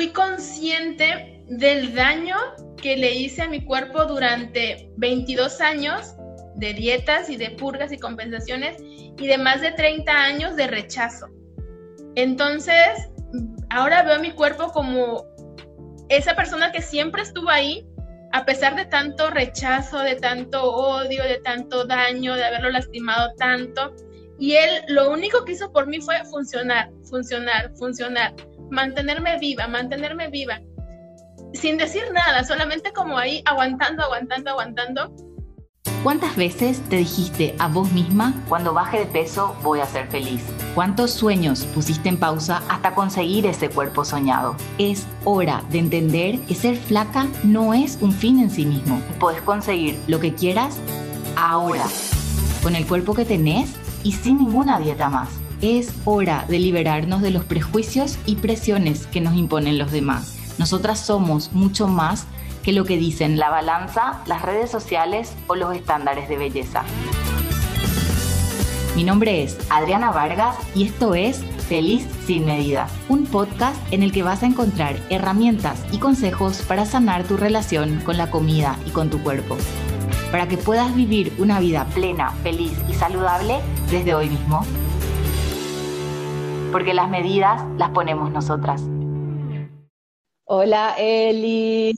fui consciente del daño que le hice a mi cuerpo durante 22 años de dietas y de purgas y compensaciones y de más de 30 años de rechazo. Entonces, ahora veo mi cuerpo como esa persona que siempre estuvo ahí, a pesar de tanto rechazo, de tanto odio, de tanto daño, de haberlo lastimado tanto. Y él lo único que hizo por mí fue funcionar, funcionar, funcionar, mantenerme viva, mantenerme viva, sin decir nada, solamente como ahí aguantando, aguantando, aguantando ¿Cuántas veces te dijiste a vos misma, cuando baje de peso voy a ser feliz? ¿Cuántos sueños pusiste en pausa hasta conseguir ese cuerpo soñado? Es hora de entender que ser flaca no es un fin en sí mismo. Puedes conseguir lo que quieras ahora, con el cuerpo que tenés y sin ninguna dieta más. Es hora de liberarnos de los prejuicios y presiones que nos imponen los demás. Nosotras somos mucho más que lo que dicen la balanza, las redes sociales o los estándares de belleza. Mi nombre es Adriana Vargas y esto es Feliz sin medida, un podcast en el que vas a encontrar herramientas y consejos para sanar tu relación con la comida y con tu cuerpo, para que puedas vivir una vida plena, feliz y saludable desde hoy mismo. Porque las medidas las ponemos nosotras. Hola Eli.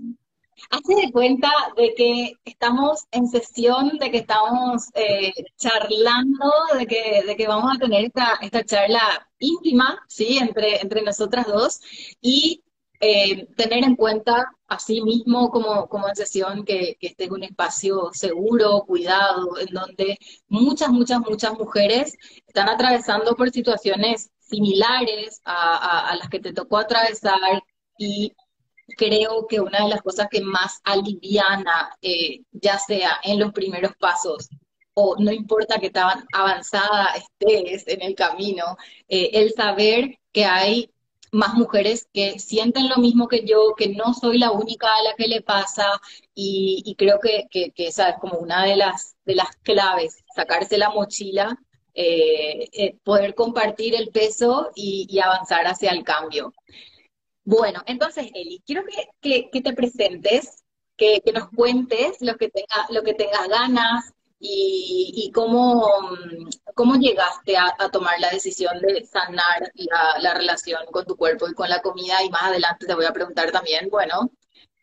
Hace de cuenta de que estamos en sesión, de que estamos eh, charlando, de que, de que vamos a tener esta, esta charla íntima, ¿sí? Entre, entre nosotras dos y eh, tener en cuenta, así mismo como, como en sesión, que, que este es un espacio seguro, cuidado, en donde muchas, muchas, muchas mujeres están atravesando por situaciones similares a, a las que te tocó atravesar y creo que una de las cosas que más aliviana, eh, ya sea en los primeros pasos o no importa que tan avanzada estés en el camino, eh, el saber que hay más mujeres que sienten lo mismo que yo, que no soy la única a la que le pasa y, creo que, esa es como una de las, de las claves, sacarse la mochila, eh, poder compartir el peso y, y avanzar hacia el cambio. Bueno, entonces, Eli, quiero que, te presentes, que, nos cuentes lo que, tenga, lo que tengas ganas y, cómo, cómo llegaste a, tomar la decisión de sanar la, relación con tu cuerpo y con la comida. Y más adelante te voy a preguntar también, bueno,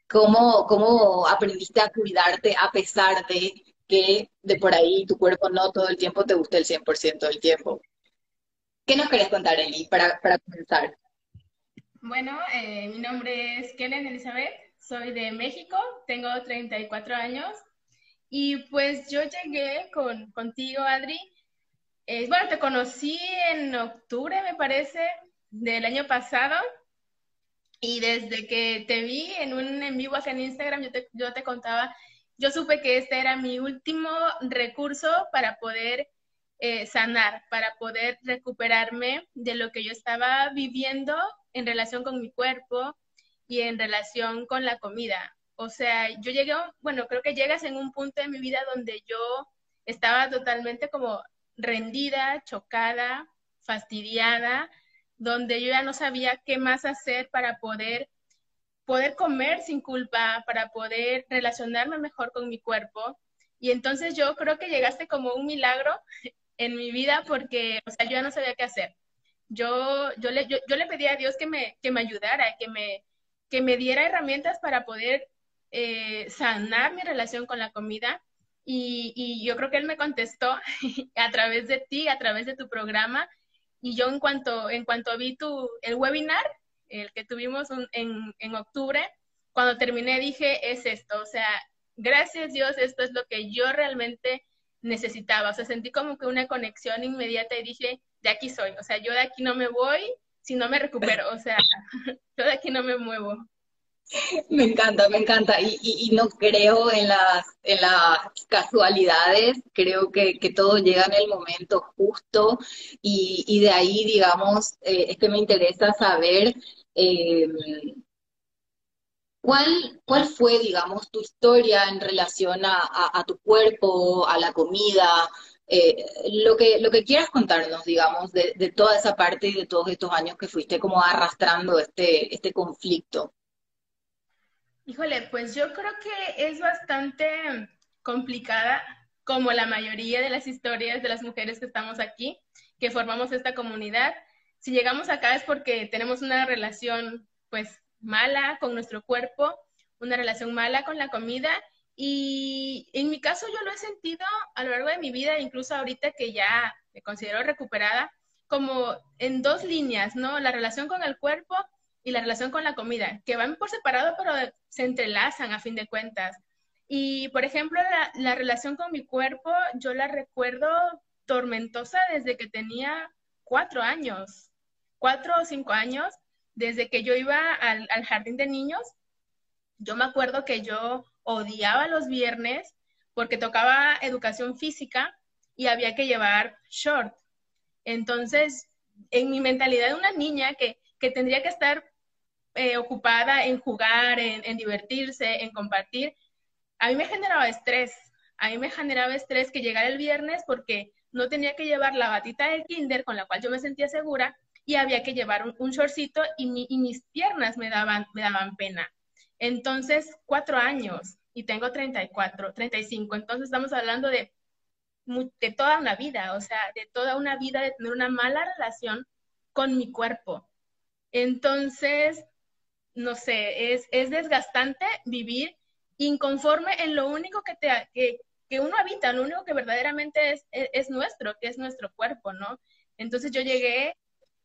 cómo, cómo aprendiste a cuidarte a pesar de que de por ahí tu cuerpo no todo el tiempo te guste el 100% del tiempo. ¿Qué nos querés contar, Eli, para, para comenzar? Bueno, eh, mi nombre es Kellen Elizabeth, soy de México, tengo 34 años y pues yo llegué con, contigo, Adri. Eh, bueno, te conocí en octubre, me parece, del año pasado y desde que te vi en un en vivo acá en Instagram, yo te, yo te contaba, yo supe que este era mi último recurso para poder eh, sanar, para poder recuperarme de lo que yo estaba viviendo en relación con mi cuerpo y en relación con la comida. O sea, yo llegué, bueno, creo que llegas en un punto de mi vida donde yo estaba totalmente como rendida, chocada, fastidiada, donde yo ya no sabía qué más hacer para poder poder comer sin culpa, para poder relacionarme mejor con mi cuerpo. Y entonces yo creo que llegaste como un milagro en mi vida porque, o sea, yo ya no sabía qué hacer yo, yo, le, yo, le pedí a Dios que me, que me ayudara, que me, que me diera herramientas para poder eh, sanar mi relación con la comida. Y, y, yo creo que Él me contestó a través de ti, a través de tu programa. Y yo en cuanto, en cuanto vi tu, el webinar, el que tuvimos en, en octubre, cuando terminé dije, es esto, o sea, gracias Dios, esto es lo que yo realmente necesitaba. O sea, sentí como que una conexión inmediata y dije, de aquí soy, o sea, yo de aquí no me voy si no me recupero, o sea, yo de aquí no me muevo. Me encanta, me encanta. Y, no creo en las, en las casualidades, creo que, todo llega en el momento justo y, de ahí, digamos, eh, es que me interesa saber eh, cuál, cuál fue, digamos, tu historia en relación a, a tu cuerpo, a la comida, eh, lo, que, lo que quieras contarnos, digamos, de, de, toda esa parte y de todos estos años que fuiste como arrastrando este, este conflicto. Híjole, pues yo creo que es bastante complicada, como la mayoría de las historias de las mujeres que estamos aquí, que formamos esta comunidad. Si llegamos acá es porque tenemos una relación, pues, mala con nuestro cuerpo, una relación mala con la comida y en mi caso yo lo he sentido a lo largo de mi vida, incluso ahorita que ya me considero recuperada, como en dos líneas, ¿no? La relación con el cuerpo y la relación con la comida, que van por separado, pero se entrelazan a fin de cuentas. Y, por ejemplo, la, la relación con mi cuerpo, yo la recuerdo tormentosa desde que tenía cuatro años, cuatro o cinco años, desde que yo iba al, al jardín de niños. Yo me acuerdo que yo odiaba los viernes porque tocaba educación física y había que llevar short. Entonces, en mi mentalidad de una niña que, tendría que estar eh, ocupada en jugar, en, divertirse, en compartir, a mí me generaba estrés. A mí me generaba estrés que llegara el viernes porque no tenía que llevar la batita del kinder con la cual yo me sentía segura y había que llevar un, shortcito y, y, mis piernas me daban, me daban pena. Entonces, cuatro años y tengo 34, 35. Entonces estamos hablando de, de toda una vida, o sea, de toda una vida de tener una mala relación con mi cuerpo. Entonces, no sé, es, es desgastante vivir inconforme en lo único que, te, que, que uno habita, lo único que verdaderamente es, es, es, nuestro, que es nuestro cuerpo, ¿no? Entonces yo llegué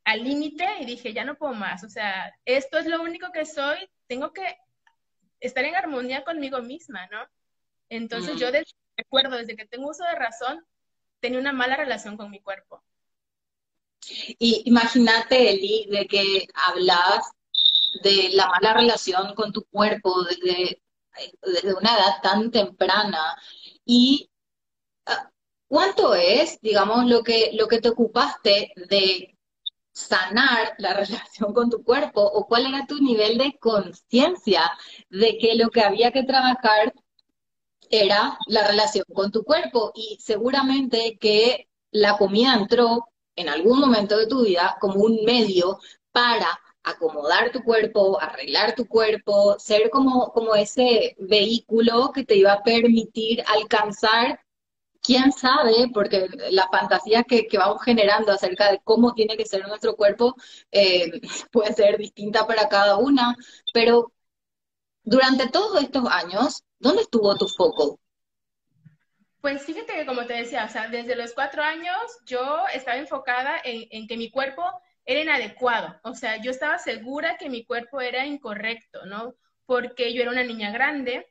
al límite y dije, ya no puedo más, o sea, esto es lo único que soy, tengo que estar en armonía conmigo misma, ¿no? Entonces yo recuerdo, desde que tengo uso de razón, tenía una mala relación con mi cuerpo. Y imagínate, Eli, de que hablabas de la mala relación con tu cuerpo desde, desde una edad tan temprana. ¿Y ah, cuánto es, digamos, lo que, lo que te ocupaste de sanar la relación con tu cuerpo o cuál era tu nivel de conciencia de que lo que había que trabajar era la relación con tu cuerpo y seguramente que la comida entró en algún momento de tu vida como un medio para acomodar tu cuerpo, arreglar tu cuerpo, ser como, como ese vehículo que te iba a permitir alcanzar quién sabe, porque la fantasía que, vamos generando acerca de cómo tiene que ser nuestro cuerpo eh, puede ser distinta para cada una, pero durante todos estos años, ¿dónde estuvo tu foco? Pues fíjate que como te decía, o sea, desde los cuatro años yo estaba enfocada en, en que mi cuerpo era inadecuado, o sea, yo estaba segura que mi cuerpo era incorrecto, ¿no? Porque yo era una niña grande,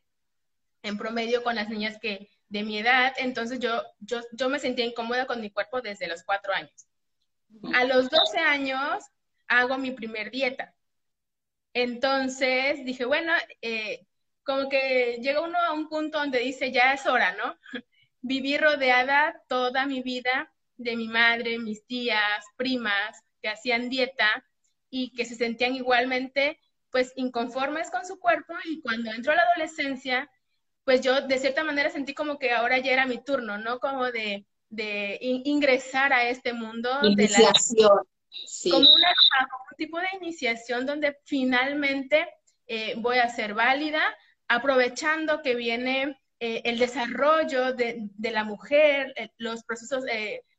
en promedio con las niñas que, de mi edad, entonces yo, yo, yo me sentía incómoda con mi cuerpo desde los cuatro años. A los 12 años hago mi primer dieta. Entonces dije, bueno, eh, como que llega uno a un punto donde dice, ya es hora, ¿no? Viví rodeada toda mi vida de mi madre, mis tías, primas, que hacían dieta y que se sentían igualmente, pues, inconformes con su cuerpo y cuando entró a la adolescencia, pues yo de cierta manera sentí como que ahora ya era mi turno, ¿no? Como de, de ingresar a este mundo. Iniciación. De como, una, un tipo de iniciación donde finalmente eh, voy a ser válida, aprovechando que viene eh, el desarrollo de, de la mujer, eh, los procesos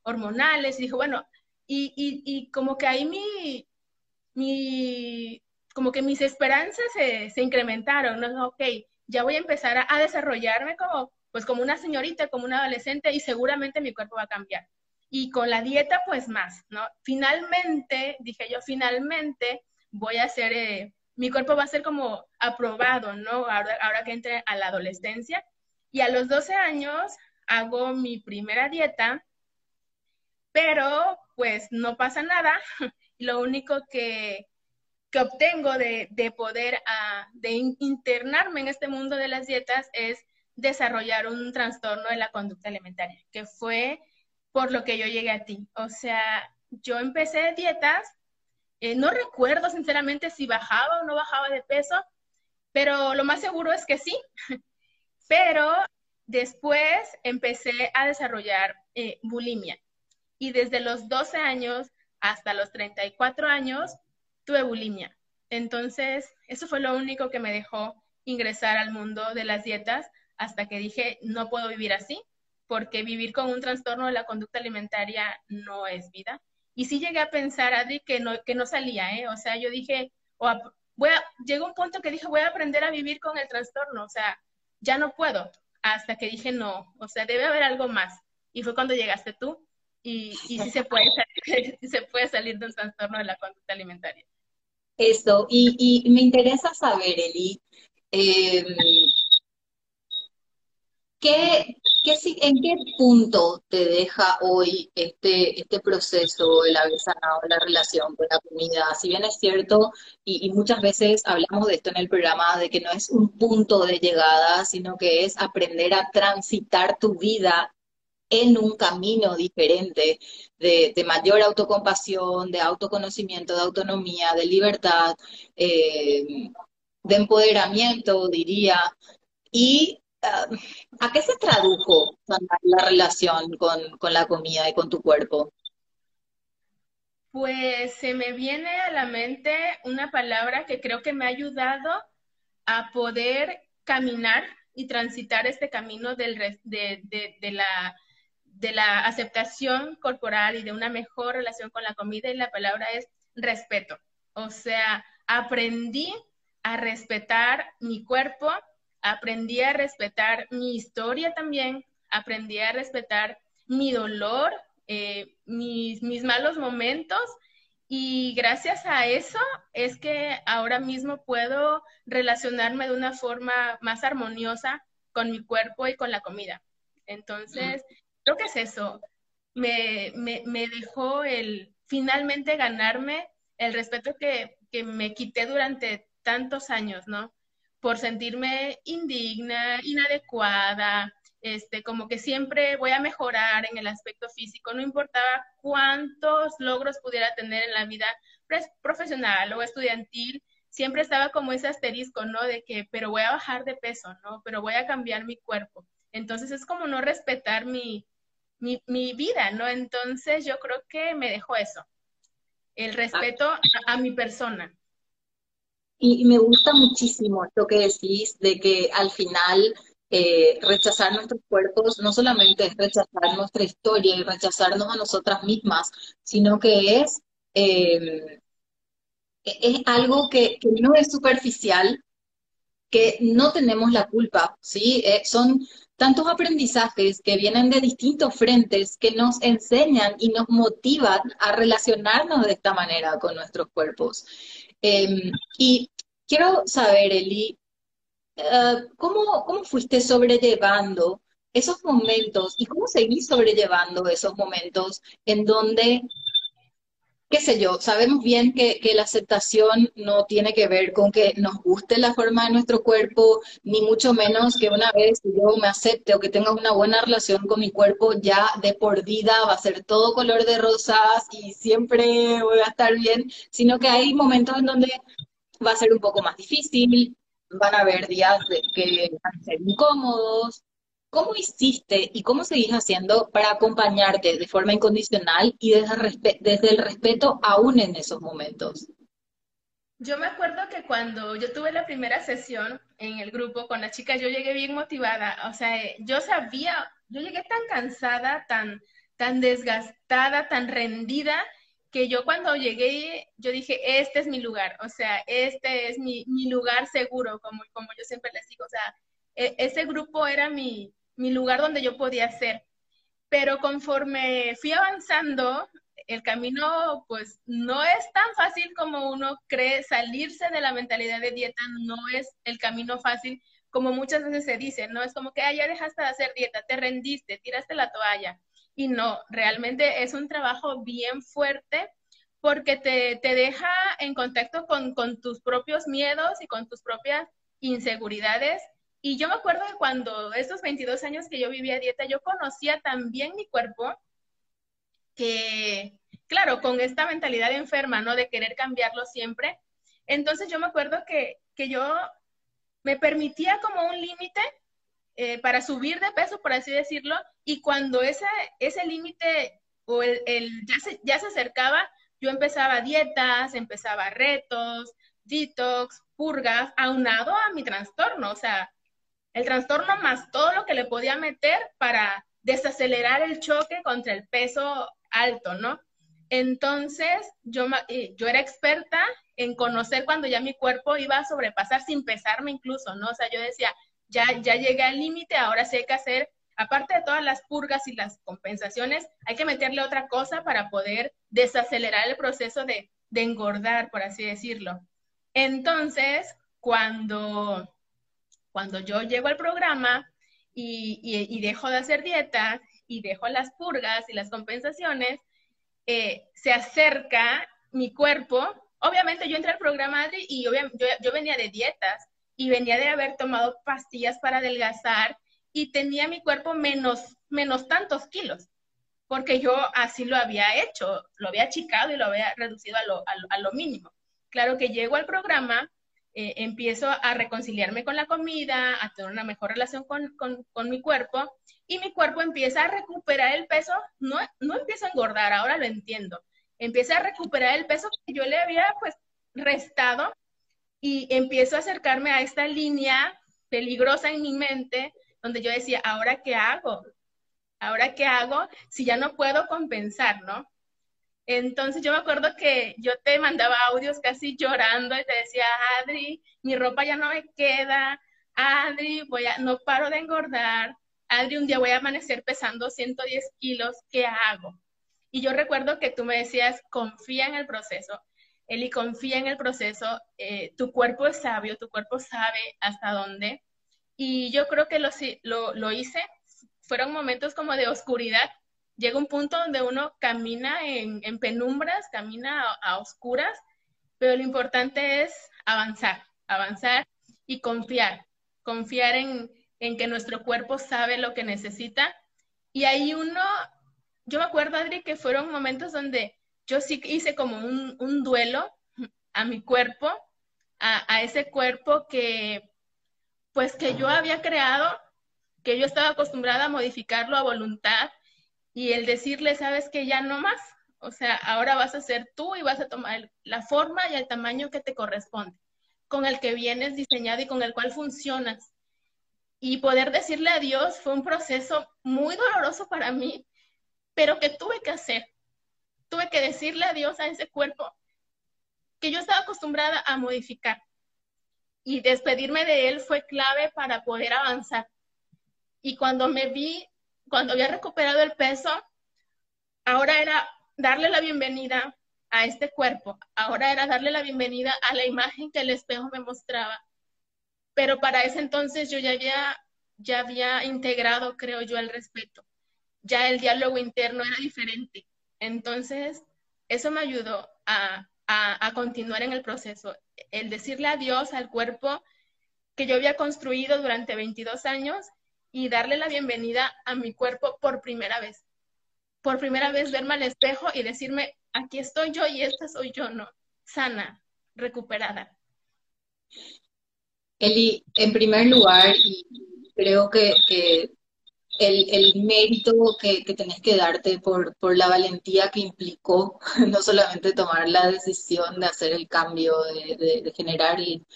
hormonales, y dijo, bueno, y, y, y, como que ahí mi, mi, como que mis esperanzas se, se incrementaron, ¿no? Ok, ya voy a empezar a, desarrollarme como, pues como una señorita, como una adolescente y seguramente mi cuerpo va a cambiar. Y con la dieta, pues más, ¿no? Finalmente, dije yo, finalmente voy a hacer, eh, mi cuerpo va a ser como aprobado, ¿no? Ahora, ahora que entre a la adolescencia. Y a los 12 años hago mi primera dieta, pero pues no pasa nada. Lo único que, que obtengo de, poder ah, de internarme en este mundo de las dietas es desarrollar un trastorno de la conducta alimentaria, que fue por lo que yo llegué a ti. O sea, yo empecé dietas, eh, no recuerdo sinceramente si bajaba o no bajaba de peso, pero lo más seguro es que sí. Pero Después empecé a desarrollar eh, bulimia y desde los 12 años hasta los 34 años tuve bulimia. Entonces, eso fue lo único que me dejó ingresar al mundo de las dietas hasta que dije, no puedo vivir así, porque vivir con un trastorno de la conducta alimentaria no es vida. Y sí llegué a pensar, Adri, que no, que no salía, ¿eh? O sea, yo dije, o voy llegó un punto que dije, voy a aprender a vivir con el trastorno, o sea, ya no puedo, hasta que dije, no, o sea, debe haber algo más. Y fue cuando llegaste tú, y, y sí, se puede salir, se puede salir de un trastorno de la conducta alimentaria. Eso, y, me interesa saber, Eli, eh, ¿qué, ¿En qué punto te deja hoy este, este proceso, el haber sanado la relación con la comida? Si bien es cierto, y, muchas veces hablamos de esto en el programa, de que no es un punto de llegada, sino que es aprender a transitar tu vida en un camino diferente de, mayor autocompasión, de autoconocimiento, de autonomía, de libertad, eh, de empoderamiento, diría. Y ¿A qué se tradujo la relación con, la comida y con tu cuerpo? Pues se me viene a la mente una palabra que creo que me ha ayudado a poder caminar y transitar este camino del, de, la, de la aceptación corporal y de una mejor relación con la comida y la palabra es respeto. O sea, aprendí a respetar mi cuerpo, aprendí a respetar mi historia también, aprendí a respetar mi dolor, eh, mis, mis malos momentos y gracias a eso es que ahora mismo puedo relacionarme de una forma más armoniosa con mi cuerpo y con la comida. Entonces, creo que es eso. Me, me, dejó el finalmente ganarme el respeto que, que me quité durante tantos años, ¿no? por sentirme indigna, inadecuada, este, como que siempre voy a mejorar en el aspecto físico, no importaba cuántos logros pudiera tener en la vida profesional o estudiantil, siempre estaba como ese asterisco, ¿no? De que, pero voy a bajar de peso, ¿no? Pero voy a cambiar mi cuerpo. Entonces es como no respetar mi, mi, mi vida, ¿no? Entonces yo creo que me dejó eso, el respeto a mi persona. Y, me gusta muchísimo esto que decís de que al final eh, rechazar nuestros cuerpos no solamente es rechazar nuestra historia y rechazarnos a nosotras mismas, sino que es, em, es algo que, no es superficial, que no tenemos la culpa, ¿sí? Eh, son tantos aprendizajes que vienen de distintos frentes que nos enseñan y nos motivan a relacionarnos de esta manera con nuestros cuerpos. Em, y quiero saber, Eli, eh, ¿cómo, ¿cómo fuiste sobrellevando esos momentos y cómo seguís sobrellevando esos momentos en donde qué sé yo, sabemos bien que, la aceptación no tiene que ver con que nos guste la forma de nuestro cuerpo, ni mucho menos que una vez yo me acepte o que tenga una buena relación con mi cuerpo, ya de por vida va a ser todo color de rosas y siempre voy a estar bien, sino que hay momentos en donde va a ser un poco más difícil, van a haber días que van a ser incómodos, ¿Cómo hiciste y cómo seguís haciendo para acompañarte de forma incondicional y desde, desde el respeto aún en esos momentos? Yo me acuerdo que cuando yo tuve la primera sesión en el grupo con las chicas, yo llegué bien motivada. O sea, yo sabía, yo llegué tan cansada, tan, tan desgastada, tan rendida, que yo cuando llegué, yo dije, este es mi lugar. O sea, este es mi, mi lugar seguro, como, como yo siempre les digo. O sea, e, ese grupo era mi, mi lugar donde yo podía ser. Pero conforme fui avanzando, el camino pues no es tan fácil como uno cree, salirse de la mentalidad de dieta no es el camino fácil como muchas veces se dice, ¿no? Es como que ah, ya dejaste de hacer dieta, te rendiste, tiraste la toalla. Y no, realmente es un trabajo bien fuerte porque te, te deja en contacto con, con tus propios miedos y con tus propias inseguridades y yo me acuerdo de cuando estos 22 años que yo vivía dieta, yo conocía también mi cuerpo, que, claro, con esta mentalidad enferma, ¿no? De querer cambiarlo siempre. Entonces yo me acuerdo que, que yo me permitía como un límite eh, para subir de peso, por así decirlo, y cuando ese, ese límite o el, ya, se, ya se acercaba, yo empezaba dietas, empezaba retos, detox, purgas, aunado a mi trastorno, o sea, el trastorno más todo lo que le podía meter para desacelerar el choque contra el peso alto, ¿no? Entonces, yo, yo era experta en conocer cuando ya mi cuerpo iba a sobrepasar sin pesarme incluso, ¿no? O sea, yo decía, ya, ya llegué al límite, ahora sí hay que hacer, aparte de todas las purgas y las compensaciones, hay que meterle otra cosa para poder desacelerar el proceso de engordar, por así decirlo. Entonces, cuando, cuando yo llego al programa y, dejo de hacer dieta y dejo las purgas y las compensaciones, eh, se acerca mi cuerpo. Obviamente yo entré al programa, Adri, y yo, venía de dietas y venía de haber tomado pastillas para adelgazar y tenía mi cuerpo menos, menos tantos kilos, porque yo así lo había hecho, lo había achicado y lo había reducido a lo, mínimo. Claro que llego al programa, eh, empiezo a reconciliarme con la comida, a tener una mejor relación con, con, con, mi cuerpo y mi cuerpo empieza a recuperar el peso, no, no empieza a engordar, ahora lo entiendo, empieza a recuperar el peso que yo le había pues restado y empiezo a acercarme a esta línea peligrosa en mi mente, donde yo decía, ¿ahora qué hago? ¿Ahora qué hago si ya no puedo compensar, no? Entonces yo me acuerdo que yo te mandaba audios casi llorando y te decía, Adri, mi ropa ya no me queda, Adri, voy a, no paro de engordar, Adri, un día voy a amanecer pesando 110 kilos, ¿qué hago? Y yo recuerdo que tú me decías, confía en el proceso. Eli, confía en el proceso, eh, tu cuerpo es sabio, tu cuerpo sabe hasta dónde. Y yo creo que lo, lo, hice, fueron momentos como de oscuridad. Llega un punto donde uno camina en, penumbras, camina a, oscuras, pero lo importante es avanzar, avanzar y confiar, confiar en, en que nuestro cuerpo sabe lo que necesita. Y ahí uno, yo me acuerdo, Adri, que fueron momentos donde yo sí hice como un, duelo a mi cuerpo, a, ese cuerpo que, pues que yo había creado, que yo estaba acostumbrada a modificarlo a voluntad y el decirle, sabes que ya no más, o sea, ahora vas a ser tú y vas a tomar la forma y el tamaño que te corresponde, con el que vienes diseñado y con el cual funcionas. Y poder decirle adiós fue un proceso muy doloroso para mí, pero que tuve que hacer tuve que decirle adiós a ese cuerpo que yo estaba acostumbrada a modificar. Y despedirme de él fue clave para poder avanzar. Y cuando me vi, cuando había recuperado el peso, ahora era darle la bienvenida a este cuerpo. Ahora era darle la bienvenida a la imagen que el espejo me mostraba. Pero para ese entonces yo ya había, ya había integrado, creo yo, el respeto. Ya el diálogo interno era diferente. Entonces, eso me ayudó a, continuar en el proceso, el decirle adiós al cuerpo que yo había construido durante 22 años y darle la bienvenida a mi cuerpo por primera vez. Por primera vez verme al espejo y decirme, aquí estoy yo y esta soy yo, ¿no? Sana, recuperada. Eli, en primer lugar, creo que, el, el mérito que, que, tenés que darte por, por la valentía que implicó no solamente tomar la decisión de hacer el cambio, de, generar el,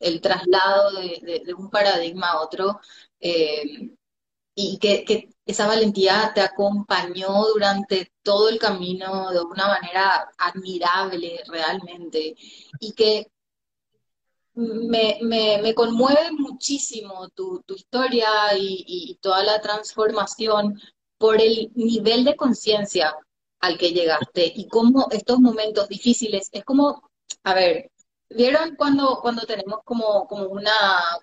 el, traslado de, un paradigma a otro, eh, y que, esa valentía te acompañó durante todo el camino de una manera admirable realmente, y que me, me, me, conmueve muchísimo tu, tu historia y, toda la transformación por el nivel de conciencia al que llegaste. Y cómo estos momentos difíciles, es como, a ver, ¿Vieron cuando, cuando tenemos como, como, una,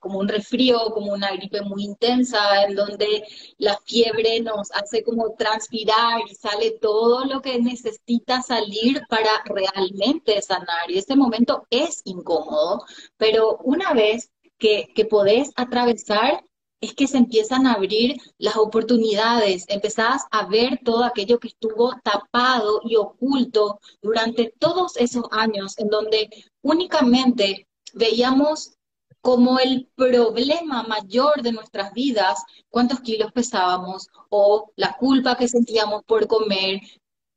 como un resfrío, como una gripe muy intensa, en donde la fiebre nos hace como transpirar y sale todo lo que necesita salir para realmente sanar? Y este momento es incómodo, pero una vez que, que podés atravesar es que se empiezan a abrir las oportunidades, empezás a ver todo aquello que estuvo tapado y oculto durante todos esos años en donde únicamente veíamos como el problema mayor de nuestras vidas, cuántos kilos pesábamos o la culpa que sentíamos por comer,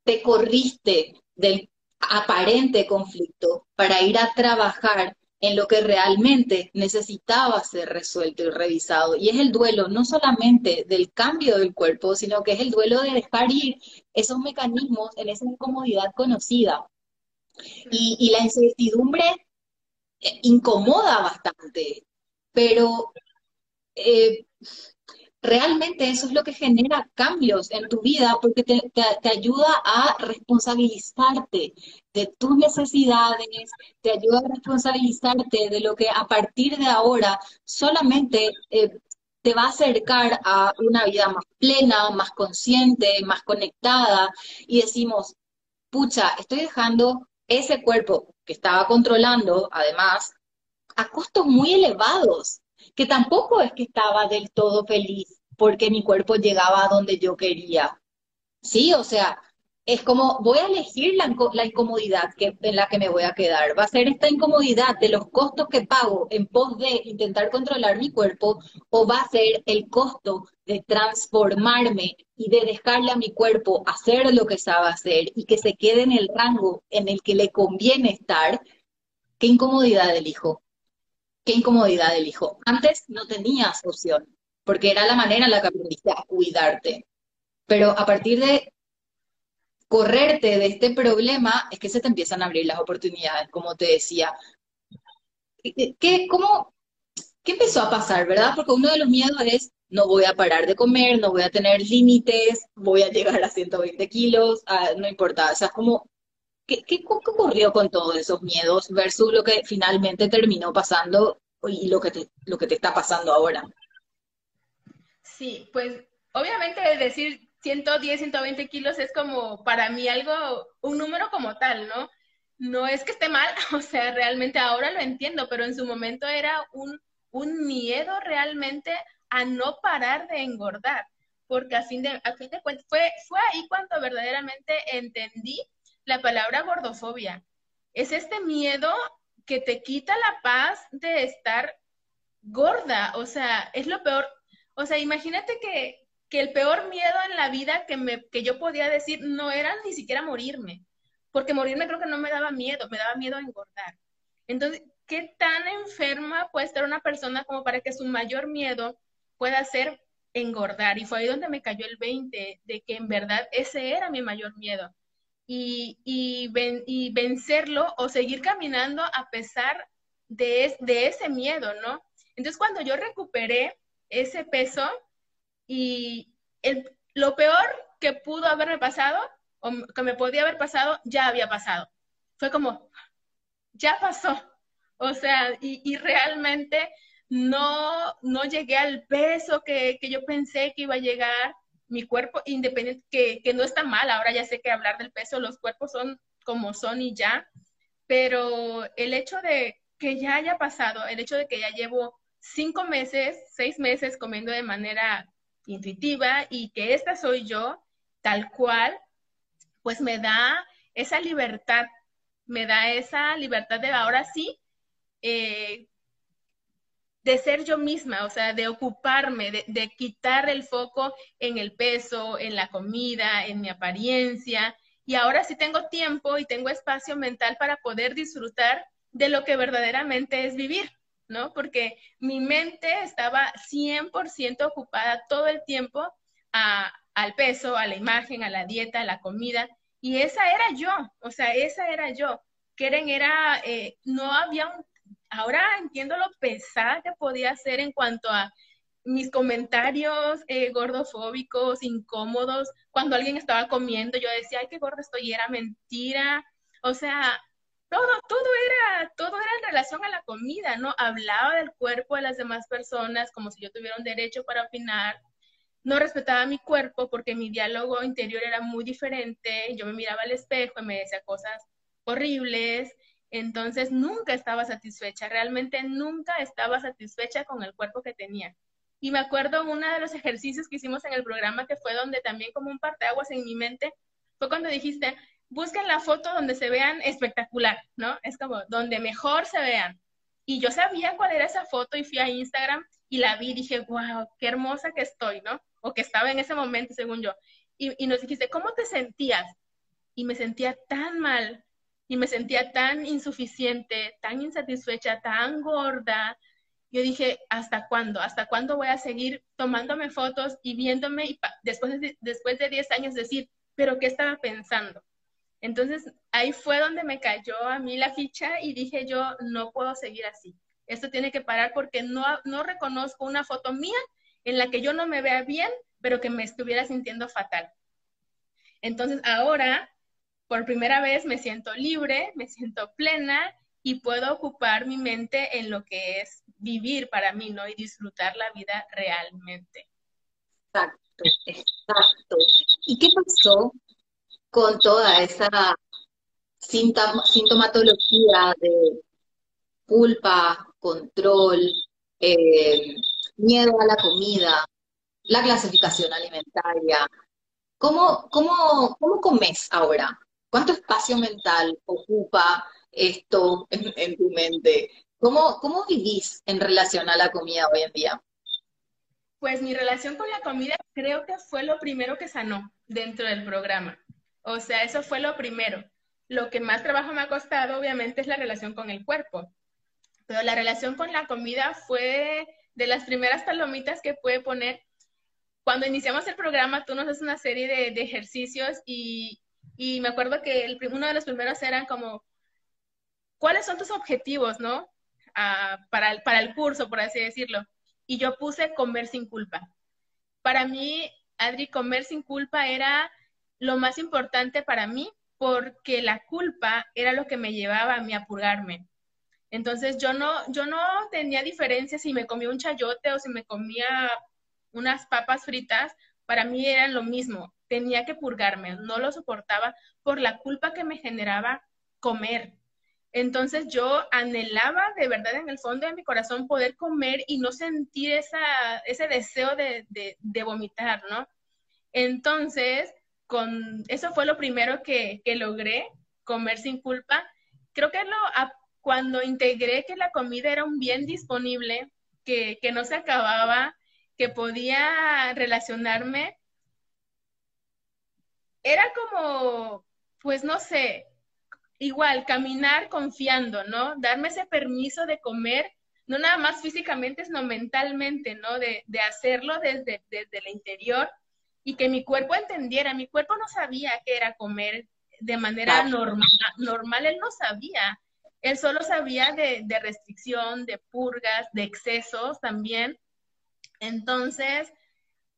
te corriste del aparente conflicto para ir a trabajar en lo que realmente necesitaba ser resuelto y revisado. Y es el duelo no solamente del cambio del cuerpo, sino que es el duelo de dejar ir esos mecanismos en esa incomodidad conocida. Y, la incertidumbre eh, incomoda bastante, pero eh, realmente eso es lo que genera cambios en tu vida porque te, ayuda a responsabilizarte de tus necesidades, te ayuda a responsabilizarte de lo que a partir de ahora solamente eh, te va a acercar a una vida más plena, más consciente, más conectada y decimos, pucha, estoy dejando ese cuerpo que estaba controlando, además, a costos muy elevados que tampoco es que estaba del todo feliz porque mi cuerpo llegaba a donde yo quería. Sí, o sea, es como voy a elegir la, incomodidad que, en la que me voy a quedar. Va a ser esta incomodidad de los costos que pago en pos de intentar controlar mi cuerpo o va a ser el costo de transformarme y de dejarle a mi cuerpo hacer lo que sabe hacer y que se quede en el rango en el que le conviene estar. ¿Qué incomodidad elijo? qué incomodidad elijo. Antes no tenías opción, porque era la manera en la que aprendiste a cuidarte. Pero a partir de correrte de este problema, es que se te empiezan a abrir las oportunidades, como te decía. ¿Qué, cómo, ¿Qué empezó a pasar, verdad? Porque uno de los miedos es, no voy a parar de comer, no voy a tener límites, voy a llegar a 120 kilos, ah, no importa. O sea, es como, ¿Qué, qué, ocurrió con todos esos miedos versus lo que finalmente terminó pasando y lo que te, lo que te está pasando ahora? Sí, pues obviamente decir 110, 120 kilos es como para mí algo, un número como tal, ¿no? No es que esté mal, o sea, realmente ahora lo entiendo, pero en su momento era un, un miedo realmente a no parar de engordar, porque a fin de, a fin de cuentas fue, fue ahí cuando verdaderamente entendí la palabra gordofobia. Es este miedo que te quita la paz de estar gorda. O sea, es lo peor. O sea, imagínate que, el peor miedo en la vida que, me, que yo podía decir no era ni siquiera morirme. Porque morirme creo que no me daba miedo, me daba miedo a engordar. Entonces, ¿qué tan enferma puede estar una persona como para que su mayor miedo pueda ser engordar? Y fue ahí donde me cayó el 20, de que en verdad ese era mi mayor miedo y, y, vencerlo o seguir caminando a pesar de, de ese miedo, ¿no? Entonces, cuando yo recuperé ese peso y el, lo peor que pudo haberme pasado o que me podía haber pasado, ya había pasado. Fue como, ya pasó. O sea, y, y realmente no, no llegué al peso que, que, yo pensé que iba a llegar, mi cuerpo, independiente, que, que no está mal, ahora ya sé que hablar del peso, los cuerpos son como son y ya, pero el hecho de que ya haya pasado, el hecho de que ya llevo cinco meses, seis meses comiendo de manera intuitiva y que esta soy yo, tal cual, pues me da esa libertad, me da esa libertad de ahora sí eh, de ser yo misma, o sea, de ocuparme, de, quitar el foco en el peso, en la comida, en mi apariencia. Y ahora sí tengo tiempo y tengo espacio mental para poder disfrutar de lo que verdaderamente es vivir, ¿no? Porque mi mente estaba 100% ocupada todo el tiempo al peso, a la imagen, a la dieta, a la comida. Y esa era yo, o sea, esa era yo. Keren era, eh, no había un ahora entiendo lo pesada que podía ser en cuanto a mis comentarios eh, gordofóbicos, incómodos, cuando alguien estaba comiendo, yo decía, ay, qué gordo estoy, era mentira. O sea, todo, todo era, todo era en relación a la comida, ¿no? Hablaba del cuerpo de las demás personas como si yo tuviera un derecho para opinar. No respetaba mi cuerpo porque mi diálogo interior era muy diferente. Yo me miraba al espejo y me decía cosas horribles. Entonces nunca estaba satisfecha, realmente nunca estaba satisfecha con el cuerpo que tenía. Y me acuerdo uno de los ejercicios que hicimos en el programa que fue donde también como un parteaguas en mi mente, fue cuando dijiste, busquen la foto donde se vean espectacular, ¿no? Es como donde mejor se vean. Y yo sabía cuál era esa foto y fui a Instagram y la vi y dije, wow, qué hermosa que estoy, ¿no? O que estaba en ese momento, según yo. Y, y nos dijiste, ¿cómo te sentías? Y me sentía tan mal, y me sentía tan insuficiente, tan insatisfecha, tan gorda. Yo dije, ¿hasta cuándo? ¿Hasta cuándo voy a seguir tomándome fotos y viéndome y después de, después de 10 años decir, pero ¿qué estaba pensando? Entonces ahí fue donde me cayó a mí la ficha y dije yo, no puedo seguir así. Esto tiene que parar porque no, no reconozco una foto mía en la que yo no me vea bien, pero que me estuviera sintiendo fatal. Entonces ahora por primera vez me siento libre, me siento plena y puedo ocupar mi mente en lo que es vivir para mí, ¿no? Y disfrutar la vida realmente. Exacto, exacto. ¿Y qué pasó con toda esa sintomatología de culpa, control, eh, miedo a la comida, la clasificación alimentaria? ¿Cómo, comes ahora? ¿Cuánto espacio mental ocupa esto en, tu mente? ¿Cómo, ¿Cómo vivís en relación a la comida hoy en día? Pues mi relación con la comida creo que fue lo primero que sanó dentro del programa. O sea, eso fue lo primero. Lo que más trabajo me ha costado, obviamente, es la relación con el cuerpo. Pero la relación con la comida fue de las primeras palomitas que pude poner. Cuando iniciamos el programa, tú nos haces una serie de, ejercicios y, y me acuerdo que el, uno de los primeros eran como, ¿cuáles son tus objetivos, no? Ah, para, el, para el curso, por así decirlo. Y yo puse comer sin culpa. Para mí, Adri, comer sin culpa era lo más importante para mí porque la culpa era lo que me llevaba a mí a purgarme. Entonces yo no, yo no tenía diferencia si me comía un chayote o si me comía unas papas fritas, para mí eran lo mismo tenía que purgarme, no lo soportaba por la culpa que me generaba comer. Entonces yo anhelaba de verdad en el fondo de mi corazón poder comer y no sentir esa, ese deseo de, de, vomitar, ¿no? Entonces, eso fue lo primero que, logré, comer sin culpa. Creo que cuando integré que la comida era un bien disponible, que, que no se acababa, que podía relacionarme era como, pues no sé, igual, caminar confiando, ¿no? Darme ese permiso de comer, no nada más físicamente, sino mentalmente, ¿no? De, hacerlo desde, desde el interior y que mi cuerpo entendiera. Mi cuerpo no sabía qué era comer de manera normal, normal, él no sabía. Él solo sabía de, de restricción, de purgas, de excesos también. Entonces,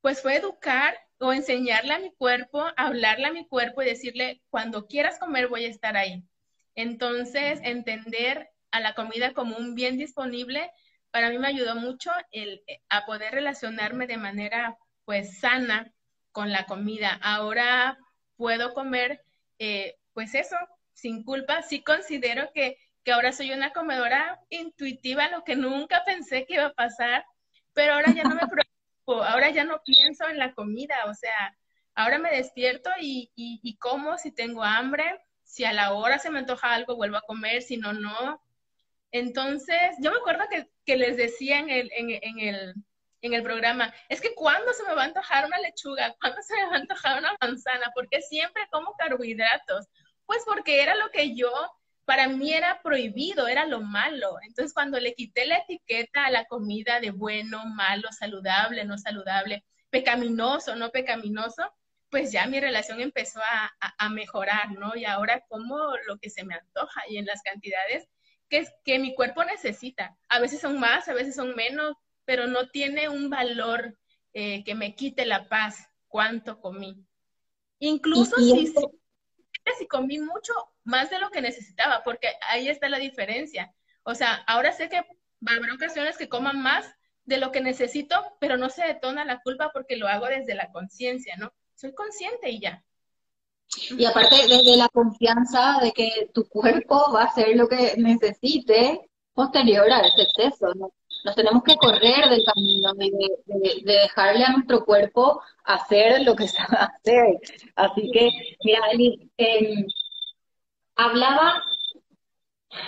pues fue educar o enseñarle a mi cuerpo, hablarle a mi cuerpo y decirle, cuando quieras comer voy a estar ahí. Entonces, entender a la comida como un bien disponible, para mí me ayudó mucho el, a poder relacionarme de manera pues sana con la comida. Ahora puedo comer eh, pues eso, sin culpa. Sí considero que, que ahora soy una comedora intuitiva, lo que nunca pensé que iba a pasar, pero ahora ya no me ahora ya no pienso en la comida, o sea, ahora me despierto y, y, como si tengo hambre, si a la hora se me antoja algo, vuelvo a comer, si no, no. Entonces, yo me acuerdo que, que les decía en el, en, en, el, en el programa, es que ¿cuándo se me va a antojar una lechuga? ¿Cuándo se me va a antojar una manzana? Porque siempre como carbohidratos. Pues porque era lo que yo para mí era prohibido, era lo malo. Entonces, cuando le quité la etiqueta a la comida de bueno, malo, saludable, no saludable, pecaminoso, no pecaminoso, pues ya mi relación empezó a, mejorar, ¿no? Y ahora como lo que se me antoja y en las cantidades que, que mi cuerpo necesita. A veces son más, a veces son menos, pero no tiene un valor eh, que me quite la paz cuánto comí. Incluso si, si comí mucho, más de lo que necesitaba, porque ahí está la diferencia. O sea, ahora sé que va a haber ocasiones que coman más de lo que necesito, pero no se detona la culpa porque lo hago desde la conciencia, ¿no? Soy consciente y ya. Y aparte desde la confianza de que tu cuerpo va a hacer lo que necesite posterior a ese exceso, ¿no? Nos tenemos que correr del camino y de, dejarle a nuestro cuerpo hacer lo que sabe hacer. Así que, mira, Eli, eh, hablaba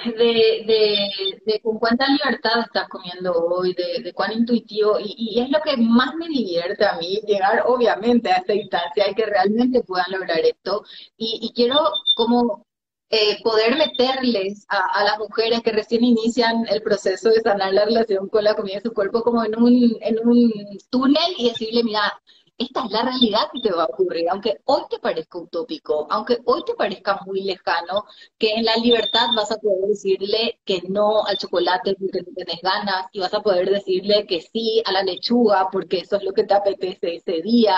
de, con cuánta libertad estás comiendo hoy, de, cuán intuitivo, y, es lo que más me divierte a mí, llegar obviamente a esta instancia y que realmente puedan lograr esto. Y, quiero como eh, poder meterles a, a, las mujeres que recién inician el proceso de sanar la relación con la comida de su cuerpo como en un, en un túnel y decirle, mira, esta es la realidad que te va a ocurrir, aunque hoy te parezca utópico, aunque hoy te parezca muy lejano, que en la libertad vas a poder decirle que no al chocolate porque no tienes ganas y vas a poder decirle que sí a la lechuga porque eso es lo que te apetece ese día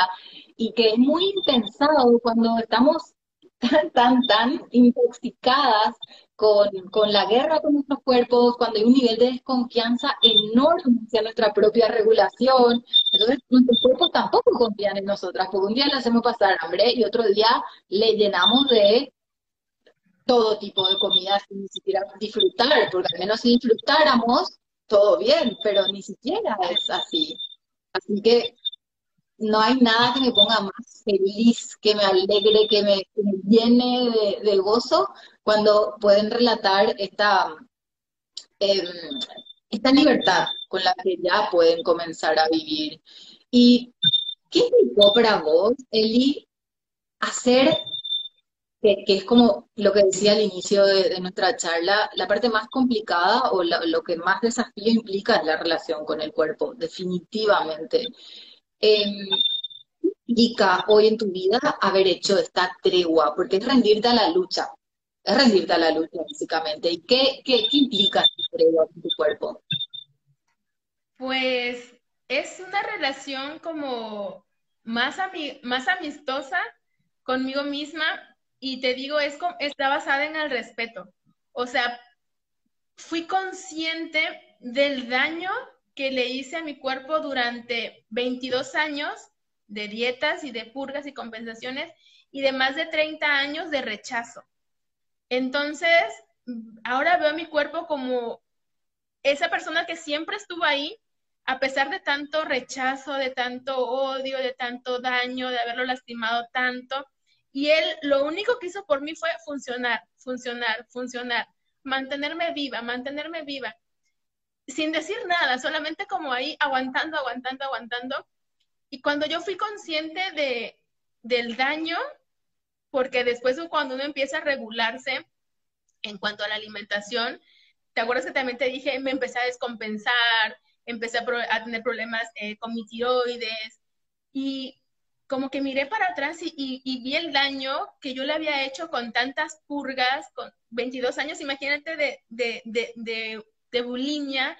y que es muy impensado cuando estamos tan, tan, tan intoxicadas con, con, la guerra con nuestros cuerpos, cuando hay un nivel de desconfianza enorme hacia nuestra propia regulación. Entonces, nuestros cuerpos tampoco confían en nosotras, porque un día le hacemos pasar hambre y otro día le llenamos de todo tipo de comida sin ni siquiera disfrutar, porque al menos si disfrutáramos, todo bien, pero ni siquiera es así. Así que no hay nada que me ponga más feliz, que me alegre, que me, llene de, gozo cuando pueden relatar esta, em, esta libertad con la que ya pueden comenzar a vivir. ¿Y qué implicó para vos, Eli, hacer, que, es como lo que decía al inicio de, nuestra charla, la parte más complicada o lo que más desafío implica es la relación con el cuerpo, definitivamente eh, implica hoy en tu vida haber hecho esta tregua? Porque es rendirte a la lucha, es rendirte a la lucha básicamente. ¿Y qué, qué, implica esta tregua en tu cuerpo? Pues es una relación como más, más amistosa conmigo misma y te digo, es está basada en el respeto. O sea, fui consciente del daño que le hice a mi cuerpo durante 22 años de dietas y de purgas y compensaciones y de más de 30 años de rechazo. Entonces, ahora veo a mi cuerpo como esa persona que siempre estuvo ahí, a pesar de tanto rechazo, de tanto odio, de tanto daño, de haberlo lastimado tanto. Y él lo único que hizo por mí fue funcionar, funcionar, funcionar, mantenerme viva, mantenerme viva sin decir nada, solamente como ahí aguantando, aguantando, aguantando. Y cuando yo fui consciente de, del daño, porque después cuando uno empieza a regularse en cuanto a la alimentación, ¿te acuerdas que también te dije, me empecé a descompensar, empecé a, tener problemas eh, con mi tiroides y como que miré para atrás y, vi el daño que yo le había hecho con tantas purgas, con 22 años, imagínate, de, de, de de bulimia,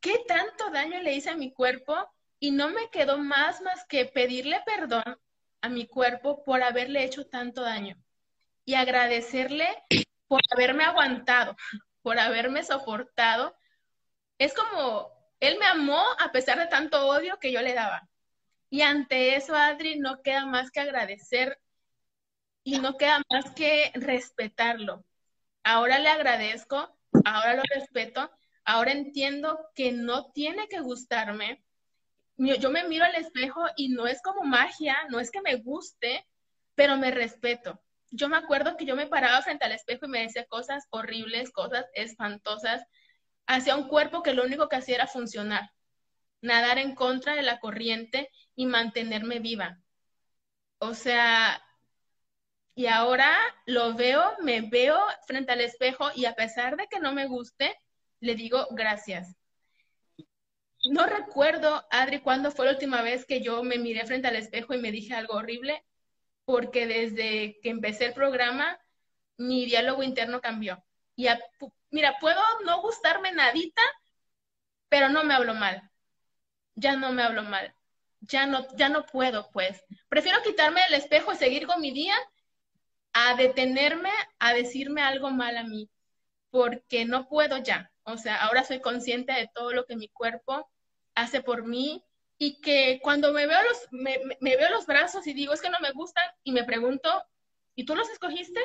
qué tanto daño le hice a mi cuerpo y no me quedó más más que pedirle perdón a mi cuerpo por haberle hecho tanto daño y agradecerle por haberme aguantado, por haberme soportado. Es como, él me amó a pesar de tanto odio que yo le daba. Y ante eso, Adri, no queda más que agradecer y no queda más que respetarlo. Ahora le agradezco, ahora lo respeto Ahora entiendo que no tiene que gustarme. Yo me miro al espejo y no es como magia, no es que me guste, pero me respeto. Yo me acuerdo que yo me paraba frente al espejo y me decía cosas horribles, cosas espantosas, hacia un cuerpo que lo único que hacía era funcionar, nadar en contra de la corriente y mantenerme viva. O sea, y ahora lo veo, me veo frente al espejo y a pesar de que no me guste, le digo gracias. No recuerdo, Adri, cuándo fue la última vez que yo me miré frente al espejo y me dije algo horrible, porque desde que empecé el programa, mi diálogo interno cambió. Y mira, puedo no gustarme nadita, pero no me hablo mal. Ya no me hablo mal. Ya no, ya no puedo, pues. Prefiero quitarme el espejo y seguir con mi día a detenerme a decirme algo mal a mí, porque no puedo ya. O sea, ahora soy consciente de todo lo que mi cuerpo hace por mí y que cuando me veo los, me, veo los brazos y digo, es que no me gustan y me pregunto, ¿y tú los escogiste?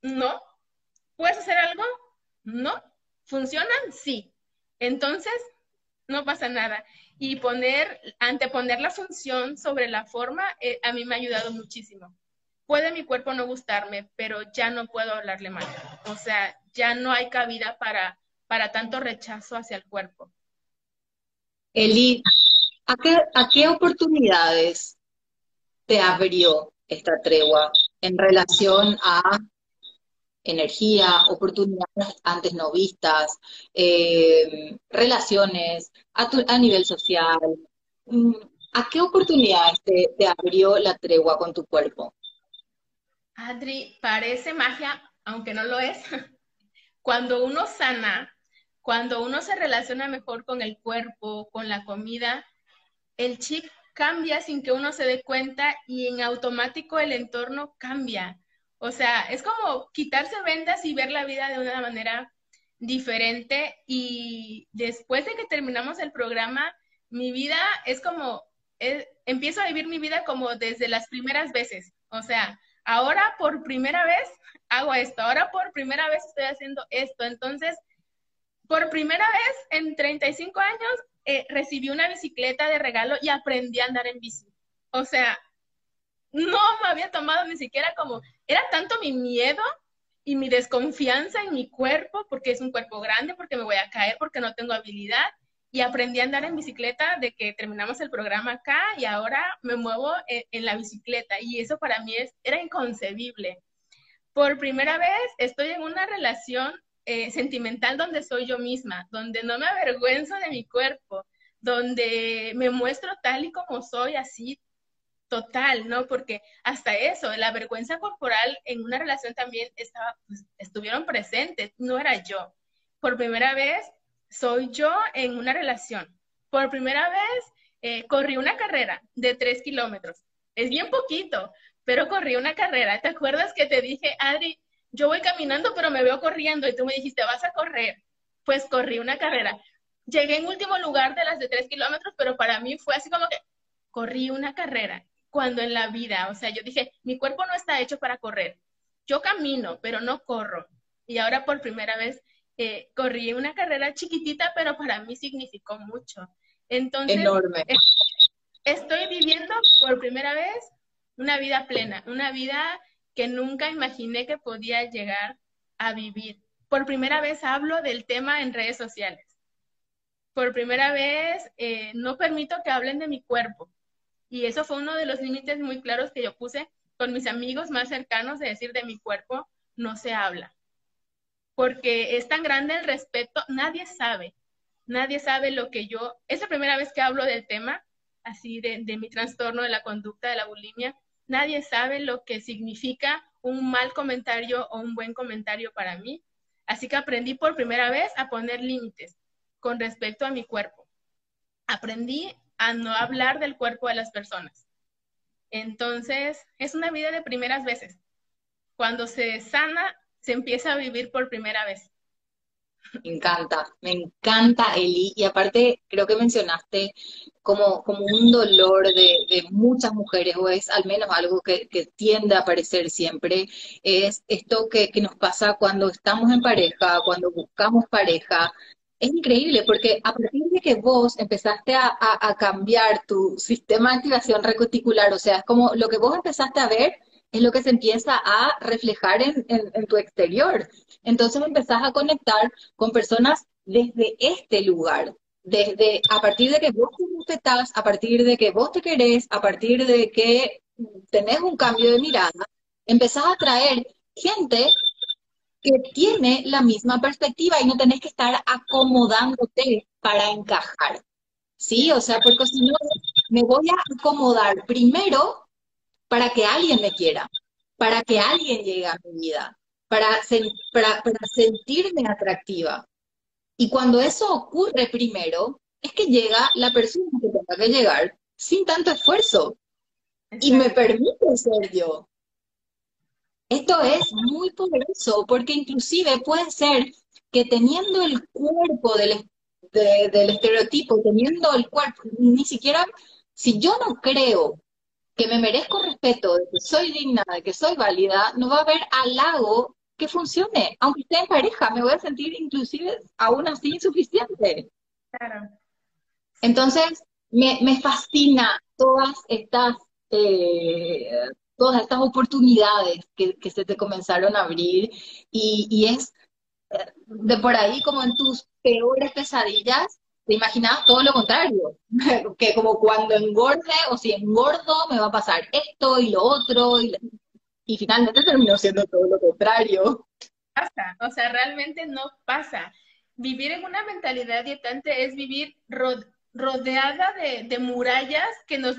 No. ¿Puedes hacer algo? No. ¿Funcionan? Sí. Entonces, no pasa nada. Y poner, anteponer la función sobre la forma, eh, a mí me ha ayudado muchísimo. puede mi cuerpo no gustarme, pero ya no puedo hablarle mal. O sea, ya no hay cabida para, para tanto rechazo hacia el cuerpo. Eli, ¿a qué, ¿a qué oportunidades te abrió esta tregua en relación a energía, oportunidades antes no vistas, eh, relaciones a, nivel social. Mm, ¿A qué oportunidades te, abrió la tregua con tu cuerpo? Adri, parece magia, aunque no lo es. Cuando uno sana, cuando uno se relaciona mejor con el cuerpo, con la comida, el chip cambia sin que uno se dé cuenta y en automático el entorno cambia. O sea, es como quitarse vendas y ver la vida de una manera diferente. Y después de que terminamos el programa, mi vida es como, eh, empiezo a vivir mi vida como desde las primeras veces. O sea, ahora por primera vez hago esto, ahora por primera vez estoy haciendo esto. Entonces, por primera vez en 35 años eh, recibí una bicicleta de regalo y aprendí a andar en bici. O sea, no me había tomado ni siquiera como, era tanto mi miedo y mi desconfianza en mi cuerpo, porque es un cuerpo grande, porque me voy a caer, porque no tengo habilidad. Y aprendí a andar en bicicleta de que terminamos el programa acá y ahora me muevo en, la bicicleta. Y eso para mí es, era inconcebible. Por primera vez estoy en una relación eh, sentimental donde soy yo misma, donde no me avergüenzo de mi cuerpo, donde me muestro tal y como soy, así total, ¿no? Porque hasta eso, la vergüenza corporal en una relación también estaba, pues, estuvieron presentes, no era yo. Por primera vez soy yo en una relación. Por primera vez eh, corrí una carrera de tres kilómetros. Es bien poquito, pero corrí una carrera. ¿Te acuerdas que te dije, Adri, yo voy caminando, pero me veo corriendo y tú me dijiste, vas a correr? Pues corrí una carrera. Llegué en último lugar de las de tres kilómetros, pero para mí fue así como que corrí una carrera cuando en la vida, o sea, yo dije, mi cuerpo no está hecho para correr. Yo camino, pero no corro. Y ahora por primera vez eh, corrí una carrera chiquitita, pero para mí significó mucho. Entonces, Enorme. estoy viviendo por primera vez una vida plena, una vida que nunca imaginé que podía llegar a vivir. Por primera vez hablo del tema en redes sociales. Por primera vez eh, no permito que hablen de mi cuerpo. Y eso fue uno de los límites muy claros que yo puse con mis amigos más cercanos de decir de mi cuerpo no se habla. Porque es tan grande el respeto, nadie sabe, nadie sabe lo que yo, es la primera vez que hablo del tema, así de, de mi trastorno de la conducta de la bulimia, nadie sabe lo que significa un mal comentario o un buen comentario para mí. Así que aprendí por primera vez a poner límites con respecto a mi cuerpo. Aprendí a no hablar del cuerpo de las personas. Entonces, es una vida de primeras veces. Cuando se sana, se empieza a vivir por primera vez. Me encanta, me encanta, Eli. Y aparte, creo que mencionaste como, como un dolor de, muchas mujeres, o es al menos algo que, tiende a aparecer siempre, es esto que, que, nos pasa cuando estamos en pareja, cuando buscamos pareja, es increíble porque a partir de que vos empezaste a, cambiar tu sistema de activación recorticular, o sea, es como lo que vos empezaste a ver es lo que se empieza a reflejar en, tu exterior. Entonces empezás a conectar con personas desde este lugar, desde a partir de que vos te respetas, a partir de que vos te querés, a partir de que tenés un cambio de mirada, empezás a traer gente que tiene la misma perspectiva y no tenés que estar acomodándote para encajar. ¿Sí? O sea, porque si no, me voy a acomodar primero para que alguien me quiera, para que alguien llegue a mi vida, para sentirme atractiva. Y cuando eso ocurre primero, es que llega la persona que tenga que llegar sin tanto esfuerzo. Y me permite ser yo. Esto es muy poderoso porque inclusive puede ser que teniendo el cuerpo del, del estereotipo, teniendo el cuerpo, ni siquiera, si yo no creo que me merezco respeto, de que soy digna, de que soy válida, no va a haber halago que funcione. Aunque esté en pareja, me voy a sentir inclusive aún así insuficiente. Claro. Entonces, me, me fascina todas estas eh, todas estas oportunidades que, que se te comenzaron a abrir y, y es eh, de por ahí como en tus peores pesadillas, te imaginabas todo lo contrario, que como cuando engorde o si engordo me va a pasar esto y lo otro y, y finalmente terminó siendo todo lo contrario. Pasa, o sea, realmente no pasa. Vivir en una mentalidad dietante es vivir rodeada de, murallas que, nos,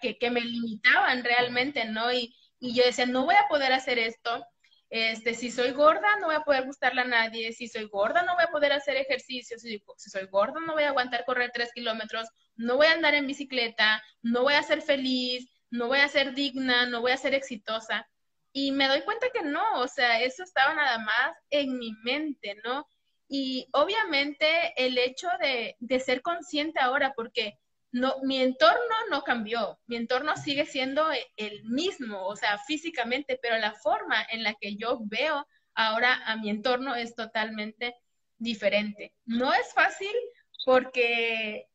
que, que, me limitaban realmente, ¿no? Y, y, yo decía, no voy a poder hacer esto. Este, si soy gorda, no voy a poder gustarle a nadie. Si soy gorda, no voy a poder hacer ejercicio. Si, si soy gorda, no voy a aguantar correr tres kilómetros. No voy a andar en bicicleta. No voy a ser feliz. No voy a ser digna. No voy a ser exitosa. Y me doy cuenta que no, o sea, eso estaba nada más en mi mente, ¿no? Y obviamente el hecho de, ser consciente ahora, porque no, mi entorno no cambió, mi entorno sigue siendo e, el mismo, o sea, físicamente, pero la forma en la que yo veo ahora a mi entorno es totalmente diferente. No es fácil porque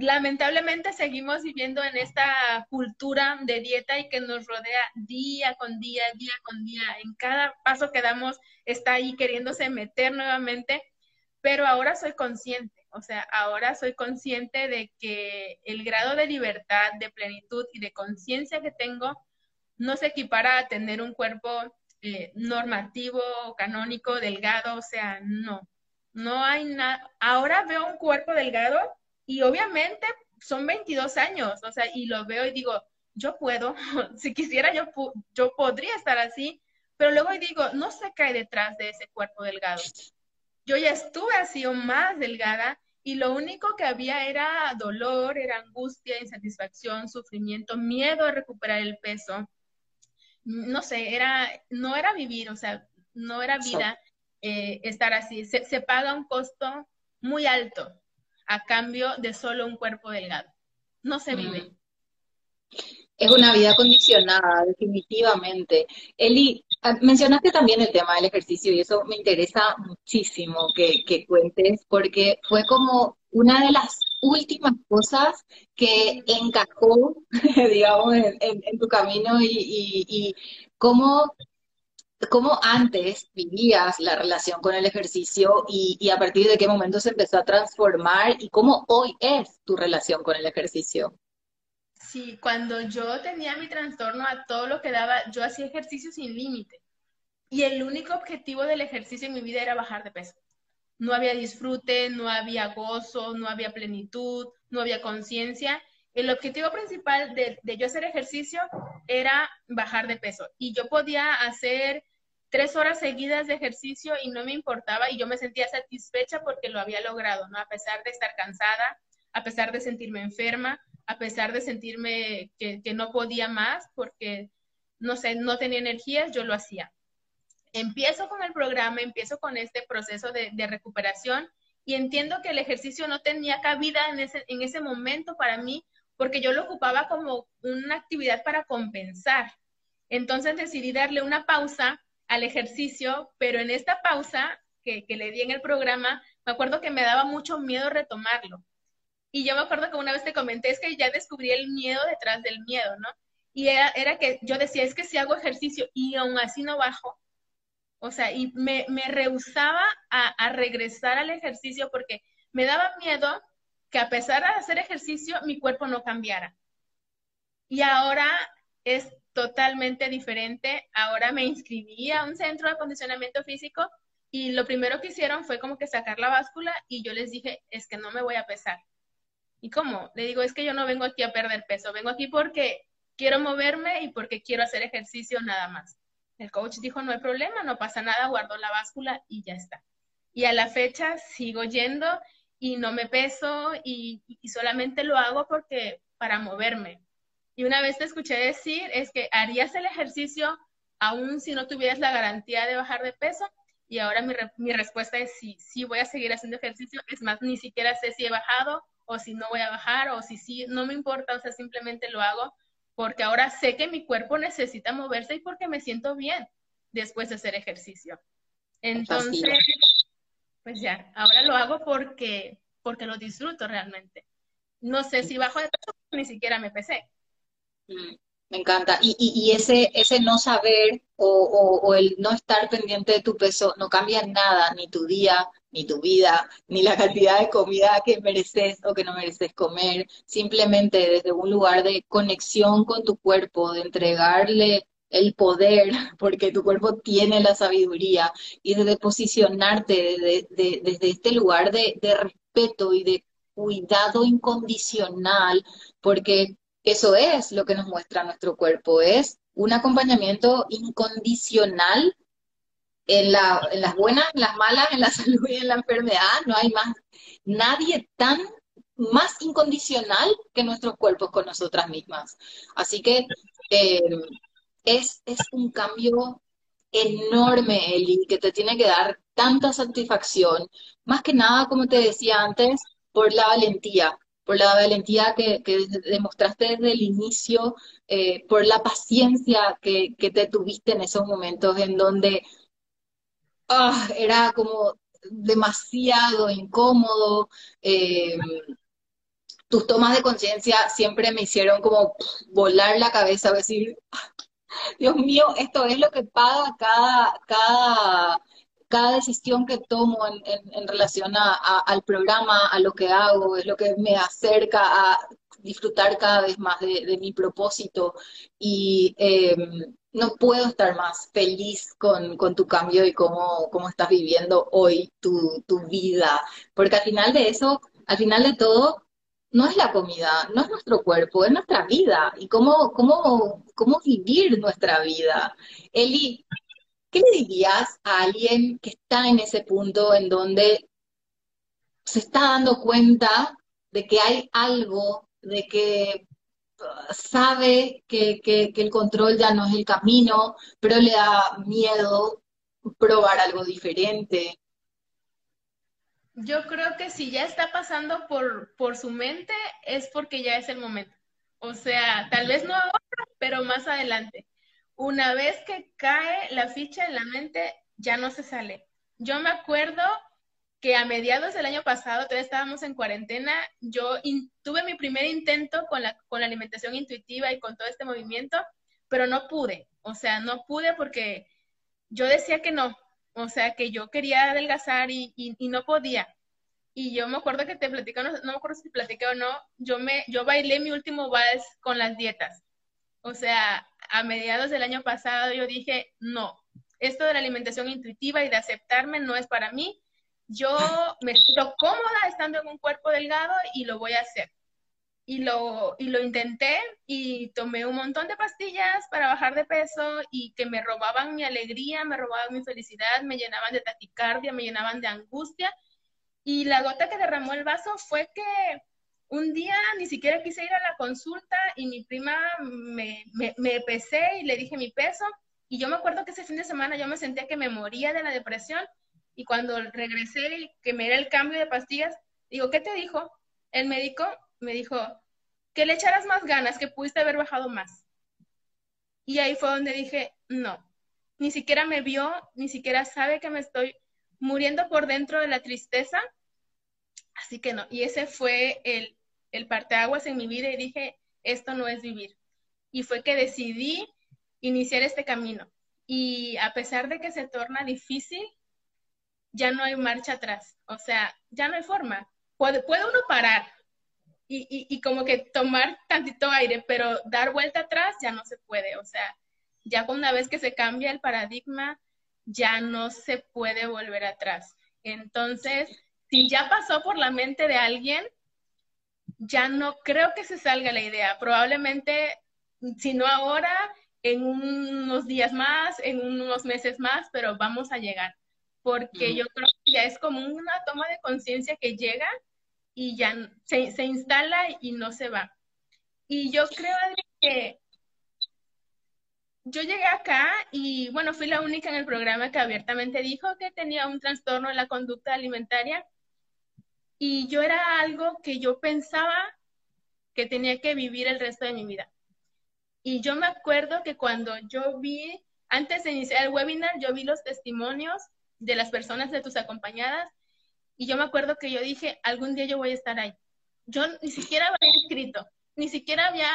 lamentablemente seguimos viviendo en esta cultura de dieta y que nos rodea día con día, día con día. En cada paso que damos está ahí queriéndose meter nuevamente, pero ahora soy consciente, o sea, ahora soy consciente de que el grado de libertad, de plenitud y de conciencia que tengo no se equipara a tener un cuerpo eh, normativo, canónico, delgado, o sea, no, no hay nada. Ahora veo un cuerpo delgado y obviamente son 22 años, o sea, y lo veo y digo, yo puedo, si quisiera yo, yo podría estar así, pero luego digo, no se cae detrás de ese cuerpo delgado. Yo ya estuve así o más delgada y lo único que había era dolor, era angustia, insatisfacción, sufrimiento, miedo a recuperar el peso. No sé, era, no era vivir, o sea, no era vida eh, estar así. Se, se paga un costo muy alto a cambio de solo un cuerpo delgado. No se vive. Es una vida condicionada, definitivamente. Eli, ah, mencionaste también el tema del ejercicio y eso me interesa muchísimo que, cuentes porque fue como una de las últimas cosas que encajó, digamos, en, tu camino y, y cómo ¿Cómo antes vivías la relación con el ejercicio y, a partir de qué momento se empezó a transformar y cómo hoy es tu relación con el ejercicio? Sí, cuando yo tenía mi trastorno a todo lo que daba, yo hacía ejercicio sin límite. Y el único objetivo del ejercicio en mi vida era bajar de peso. No había disfrute, no había gozo, no había plenitud, no había conciencia. El objetivo principal de, de, yo hacer ejercicio era bajar de peso. Y yo podía hacer tres horas seguidas de ejercicio y no me importaba y yo me sentía satisfecha porque lo había logrado, ¿no? A pesar de estar cansada, a pesar de sentirme enferma, a pesar de sentirme que, no podía más porque, no sé, no tenía energías, yo lo hacía. Empiezo con el programa, empiezo con este proceso de, recuperación y entiendo que el ejercicio no tenía cabida en ese, en ese momento para mí porque yo lo ocupaba como una actividad para compensar. Entonces decidí darle una pausa al ejercicio, pero en esta pausa que, le di en el programa, me acuerdo que me daba mucho miedo retomarlo. Y yo me acuerdo que una vez te comenté, es que ya descubrí el miedo detrás del miedo, ¿no? Y era, que yo decía, es que si hago ejercicio y aún así no bajo, o sea, y me, me rehusaba a, a, regresar al ejercicio porque me daba miedo que a pesar de hacer ejercicio, mi cuerpo no cambiara. Y ahora es totalmente diferente. Ahora me inscribí a un centro de acondicionamiento físico y lo primero que hicieron fue como que sacar la báscula y yo les dije, es que no me voy a pesar. ¿Y cómo? Le digo, es que yo no vengo aquí a perder peso, vengo aquí porque quiero moverme y porque quiero hacer ejercicio nada más. El coach dijo, no hay problema, no pasa nada, guardo la báscula y ya está. Y a la fecha sigo yendo y no me peso y, y solamente lo hago porque para moverme, y una vez te escuché decir es que harías el ejercicio aún si no tuvieras la garantía de bajar de peso. Y ahora mi, mi respuesta es sí, sí voy a seguir haciendo ejercicio. Es más, ni siquiera sé si he bajado o si no voy a bajar o si sí, no me importa, o sea, simplemente lo hago porque ahora sé que mi cuerpo necesita moverse y porque me siento bien después de hacer ejercicio. Entonces, pues ya, ahora lo hago porque, porque lo disfruto realmente. No sé si bajo de peso, ni siquiera me pesé. Me encanta. Y, y, ese, ese no saber o, o, el no estar pendiente de tu peso no cambia nada, ni tu día, ni tu vida, ni la cantidad de comida que mereces o que no mereces comer. Simplemente desde un lugar de conexión con tu cuerpo, de entregarle el poder, porque tu cuerpo tiene la sabiduría, y desde posicionarte desde, desde este lugar de, de respeto y de cuidado incondicional, porque eso es lo que nos muestra nuestro cuerpo, es un acompañamiento incondicional en, la, en las buenas, en las malas, en la salud y en la enfermedad. No hay más, nadie tan más incondicional que nuestros cuerpos con nosotras mismas. Así que eh, es, es un cambio enorme, Eli, que te tiene que dar tanta satisfacción. Más que nada, como te decía antes, por la valentía, por la valentía que, demostraste desde el inicio, eh, por la paciencia que, te tuviste en esos momentos en donde ah, era como demasiado incómodo. Eh, tus tomas de conciencia siempre me hicieron como volar la cabeza, decir, ah, Dios mío, esto es lo que paga cada, cada cada decisión que tomo en, relación al programa, a lo que hago, es lo que me acerca a disfrutar cada vez más de, mi propósito. Y em, no puedo estar más feliz con, tu cambio y cómo, cómo estás viviendo hoy tu, vida, porque al final de eso, al final de todo, no es la comida, no es nuestro cuerpo, es nuestra vida. Y cómo, cómo, cómo vivir nuestra vida. Eli, ¿Qué le dirías a alguien que está en ese punto en donde se está dando cuenta de que hay algo, de que uh, sabe que, el control ya no es el camino, pero le da miedo probar algo diferente? Yo creo que si ya está pasando por, por su mente es porque ya es el momento. O sea, tal vez no ahora, pero más adelante una vez que cae la ficha en la mente, ya no se sale. Yo me acuerdo que a mediados del año pasado, todavía estábamos en cuarentena, yo tuve mi primer intento con la, con la alimentación intuitiva y con todo este movimiento, pero no pude. O sea, no pude porque yo decía que no. O sea, que yo quería adelgazar y, y, no podía. Y yo me acuerdo que te platicé, no, no, me acuerdo si te platiqué o no, yo, me, yo bailé mi último vals con las dietas. O sea, a mediados del año pasado yo dije, no, esto de la alimentación intuitiva y de aceptarme no es para mí. Yo me siento cómoda estando en un cuerpo delgado y lo voy a hacer. Y lo, y lo intenté y tomé un montón de pastillas para bajar de peso y que me robaban mi alegría, me robaban mi felicidad, me llenaban de taquicardia, me llenaban de angustia. Y la gota que derramó el vaso fue que un día ni siquiera quise ir a la consulta y mi prima me, me, pesé y le dije mi peso. Y yo me acuerdo que ese fin de semana yo me sentía que me moría de la depresión. Y cuando regresé y que me era el cambio de pastillas, digo, ¿qué te dijo? El médico me dijo que le echaras más ganas, que pudiste haber bajado más. Y ahí fue donde dije, no, ni siquiera me vio, ni siquiera sabe que me estoy muriendo por dentro de la tristeza. Así que no, y ese fue el, el parteaguas en mi vida y dije, esto no es vivir. Y fue que decidí iniciar este camino. Y a pesar de que se torna difícil, ya no hay marcha atrás. O sea, ya no hay forma. Puede, puede uno parar y, y, como que tomar tantito aire, pero dar vuelta atrás ya no se puede. O sea, ya una vez que se cambia el paradigma, ya no se puede volver atrás. Entonces, si ya pasó por la mente de alguien, ya no creo que se salga la idea. Probablemente, si no ahora, en unos días más, en unos meses más, pero vamos a llegar. Porque yo creo que ya es como una toma de conciencia que llega y ya se, se, instala y no se va. Y yo creo que yo llegué acá y bueno, fui la única en el programa que abiertamente dijo que tenía un trastorno en la conducta alimentaria y yo era algo que yo pensaba que tenía que vivir el resto de mi vida. Y yo me acuerdo que cuando yo vi, antes de iniciar el webinar, yo vi los testimonios de las personas de tus acompañadas y yo me acuerdo que yo dije, algún día yo voy a estar ahí. Yo ni siquiera había escrito, ni siquiera había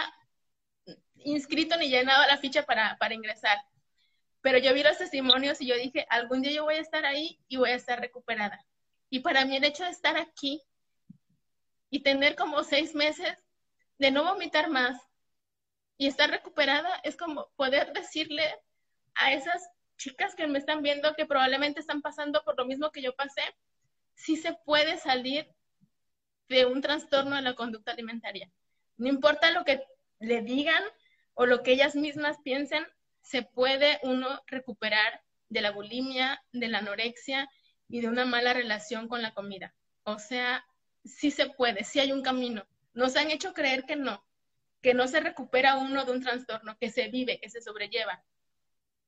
inscrito ni llenado la ficha para, para ingresar. Pero yo vi los testimonios y yo dije, algún día yo voy a estar ahí y voy a estar recuperada. Y para mí el hecho de estar aquí y tener como seis meses de no vomitar más y estar recuperada es como poder decirle a esas chicas que me están viendo que probablemente están pasando por lo mismo que yo pasé, si se puede salir de un trastorno de la conducta alimentaria. No importa lo que le digan o lo que ellas mismas piensen, se puede uno recuperar de la bulimia, de la anorexia y de una mala relación con la comida. O sea, sí se puede, sí hay un camino. Nos han hecho creer que no, que no se recupera uno de un trastorno, que se vive, que se sobrelleva.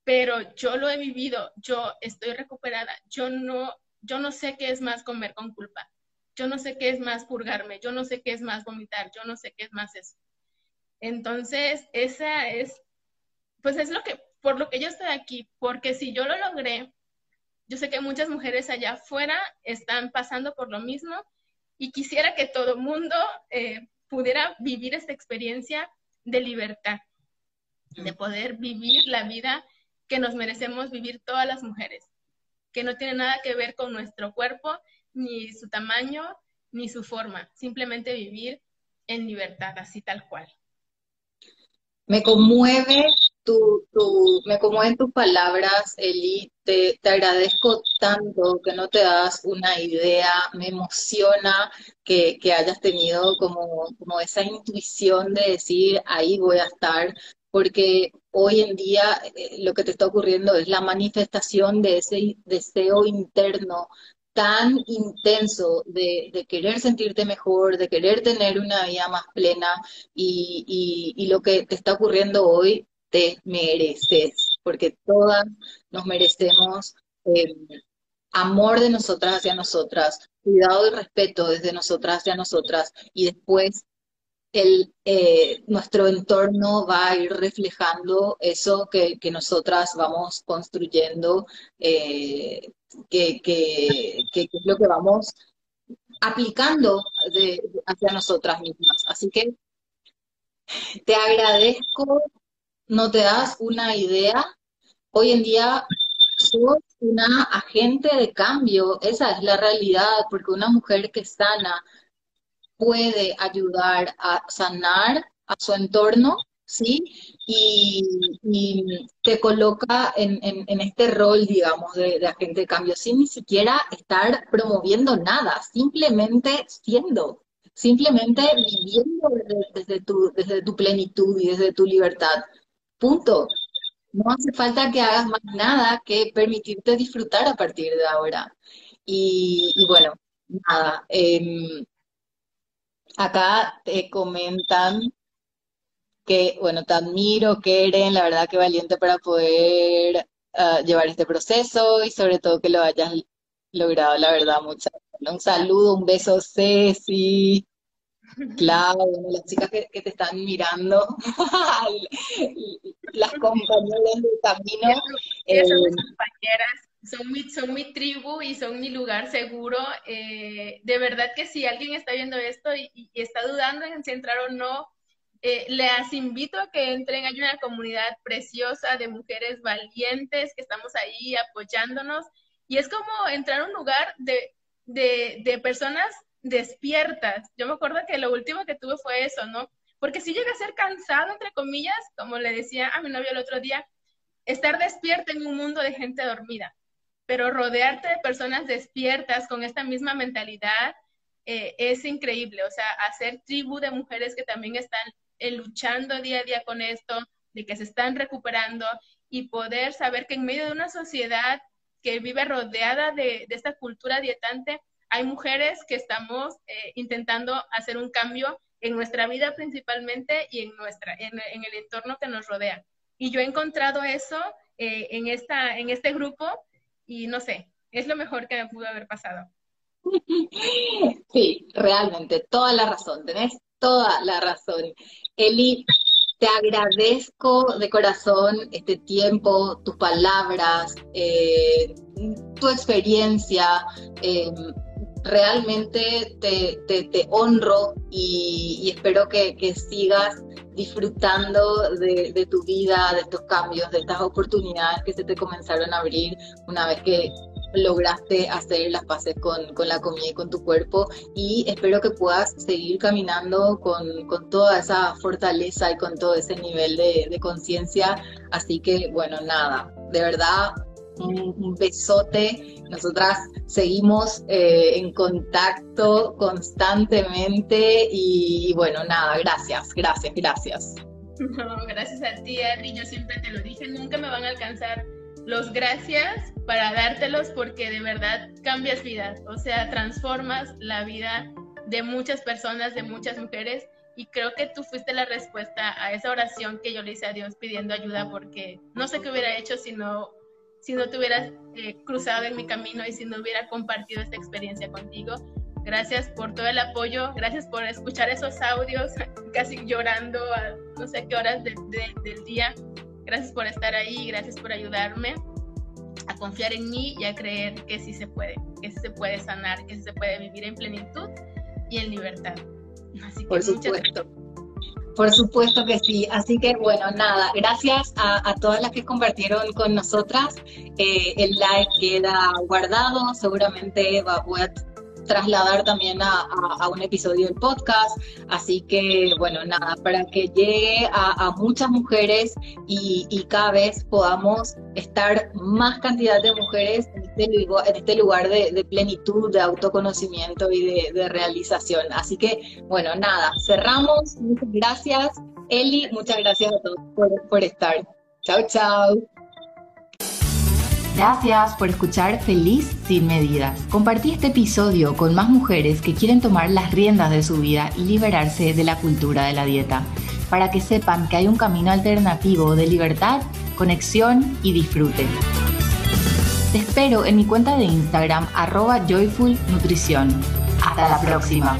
Pero yo lo he vivido, yo estoy recuperada, yo no, yo no sé qué es más comer con culpa, yo no sé qué es más purgarme, yo no sé qué es más vomitar, yo no sé qué es más eso. Entonces, esa es, pues es lo que, por lo que yo estoy aquí, porque si yo lo logré, yo sé que muchas mujeres allá afuera están pasando por lo mismo y quisiera que todo mundo eh, pudiera vivir esta experiencia de libertad, de poder vivir la vida que nos merecemos vivir todas las mujeres, que no tiene nada que ver con nuestro cuerpo, ni su tamaño, ni su forma, simplemente vivir en libertad, así tal cual. Me conmueve tu, tu, me conmueven tus palabras, Eli. Te, agradezco tanto que no te das una idea. Me emociona que, hayas tenido como, como esa intuición de decir, ahí voy a estar, porque hoy en día eh, lo que te está ocurriendo es la manifestación de ese deseo interno tan intenso de, querer sentirte mejor, de querer tener una vida más plena y, lo que te está ocurriendo hoy te mereces, porque todas nos merecemos eh, amor de nosotras hacia nosotras, cuidado y respeto desde nosotras hacia nosotras y después el, eh, nuestro entorno va a ir reflejando eso que, nosotras vamos construyendo, eh, que, es lo que vamos aplicando hacia nosotras mismas. Así que te agradezco, no te das una idea. Hoy en día sos una agente de cambio, esa es la realidad, porque una mujer que sana, puede ayudar a sanar a su entorno, ¿sí? Y, te coloca en, este rol, digamos, de, agente de cambio, sin ni siquiera estar promoviendo nada, simplemente siendo, simplemente viviendo tu, desde tu plenitud y desde tu libertad. Punto. No hace falta que hagas más nada que permitirte disfrutar a partir de ahora. Y, bueno, nada. Em, Acá te comentan que, bueno, te admiro, Keren, la verdad que valiente para poder ah, llevar este proceso y sobre todo que lo hayas logrado, la verdad, muchas Un saludo, un beso, Ceci, Clau, las chicas que, te están mirando, las compañeras del camino. Eh, compañeras son mi, son mi tribu y son mi lugar seguro. Eh, de verdad que si alguien está viendo esto y, está dudando en si entrar o no, eh, les invito a que entren. Hay una comunidad preciosa de mujeres valientes que estamos ahí apoyándonos. Y es como entrar a un lugar de, de, de personas despiertas. Yo me acuerdo que lo último que tuve fue eso, ¿no? Porque si llega a ser cansado, entre comillas, como le decía a mi novio el otro día, estar despierta en un mundo de gente dormida pero rodearte de personas despiertas con esta misma mentalidad eh, es increíble. O sea, hacer tribu de mujeres que también están eh, luchando día a día con esto, de que se están recuperando y poder saber que en medio de una sociedad que vive rodeada de, esta cultura dietante, hay mujeres que estamos eh, intentando hacer un cambio en nuestra vida principalmente y en, nuestra, en, el entorno que nos rodea. Y yo he encontrado eso en, esta, en este grupo y no sé, es lo mejor que me pudo haber pasado. Sí, realmente, toda la razón, tenés toda la razón. Eli, te agradezco de corazón este tiempo, tus palabras, eh, tu experiencia. Eh, realmente te, te, honro y, espero que, que, sigas disfrutando de, de, tu vida, de estos cambios, de estas oportunidades que se te comenzaron a abrir una vez que lograste hacer las paces con, con la comida y con tu cuerpo y espero que puedas seguir caminando con, con toda esa fortaleza y con todo ese nivel de, de conciencia. Así que bueno, nada, de verdad un, besote. Nosotras seguimos eh, en contacto constantemente y, bueno, nada, gracias, gracias, gracias. No, gracias a ti, Adri. Yo siempre te lo dije, nunca me van a alcanzar los gracias para dártelos porque de verdad cambias vidas, o sea, transformas la vida de muchas personas, de muchas mujeres y creo que tú fuiste la respuesta a esa oración que yo le hice a Dios pidiendo ayuda porque no sé qué hubiera hecho si no si no te hubieras eh, cruzado en mi camino y si no hubiera compartido esta experiencia contigo. Gracias por todo el apoyo, gracias por escuchar esos audios, casi llorando a no sé qué horas del día. Gracias por estar ahí, gracias por ayudarme a confiar en mí y a creer que sí se puede, que sí se puede sanar, que sí se puede vivir en plenitud y en libertad. Así que por supuesto. Por supuesto que sí. Así que bueno, nada, gracias a, todas las que compartieron con nosotras. Eh, el live queda guardado, seguramente va, a trasladar también a, un episodio del podcast. Así que, bueno, nada, para que llegue a, muchas mujeres y, cada vez podamos estar más cantidad de mujeres en este lugar, este de, plenitud, de autoconocimiento y de, realización. Así que, bueno, nada, cerramos. Muchas gracias. Eli, muchas gracias a todos por estar. Chao, chao. Gracias por escuchar Feliz sin medidas. Compartí este episodio con más mujeres que quieren tomar las riendas de su vida y liberarse de la cultura de la dieta, para que sepan que hay un camino alternativo de libertad, conexión y disfrute. Te espero en mi cuenta de Instagram arroba joyfulnutrición. Hasta la próxima.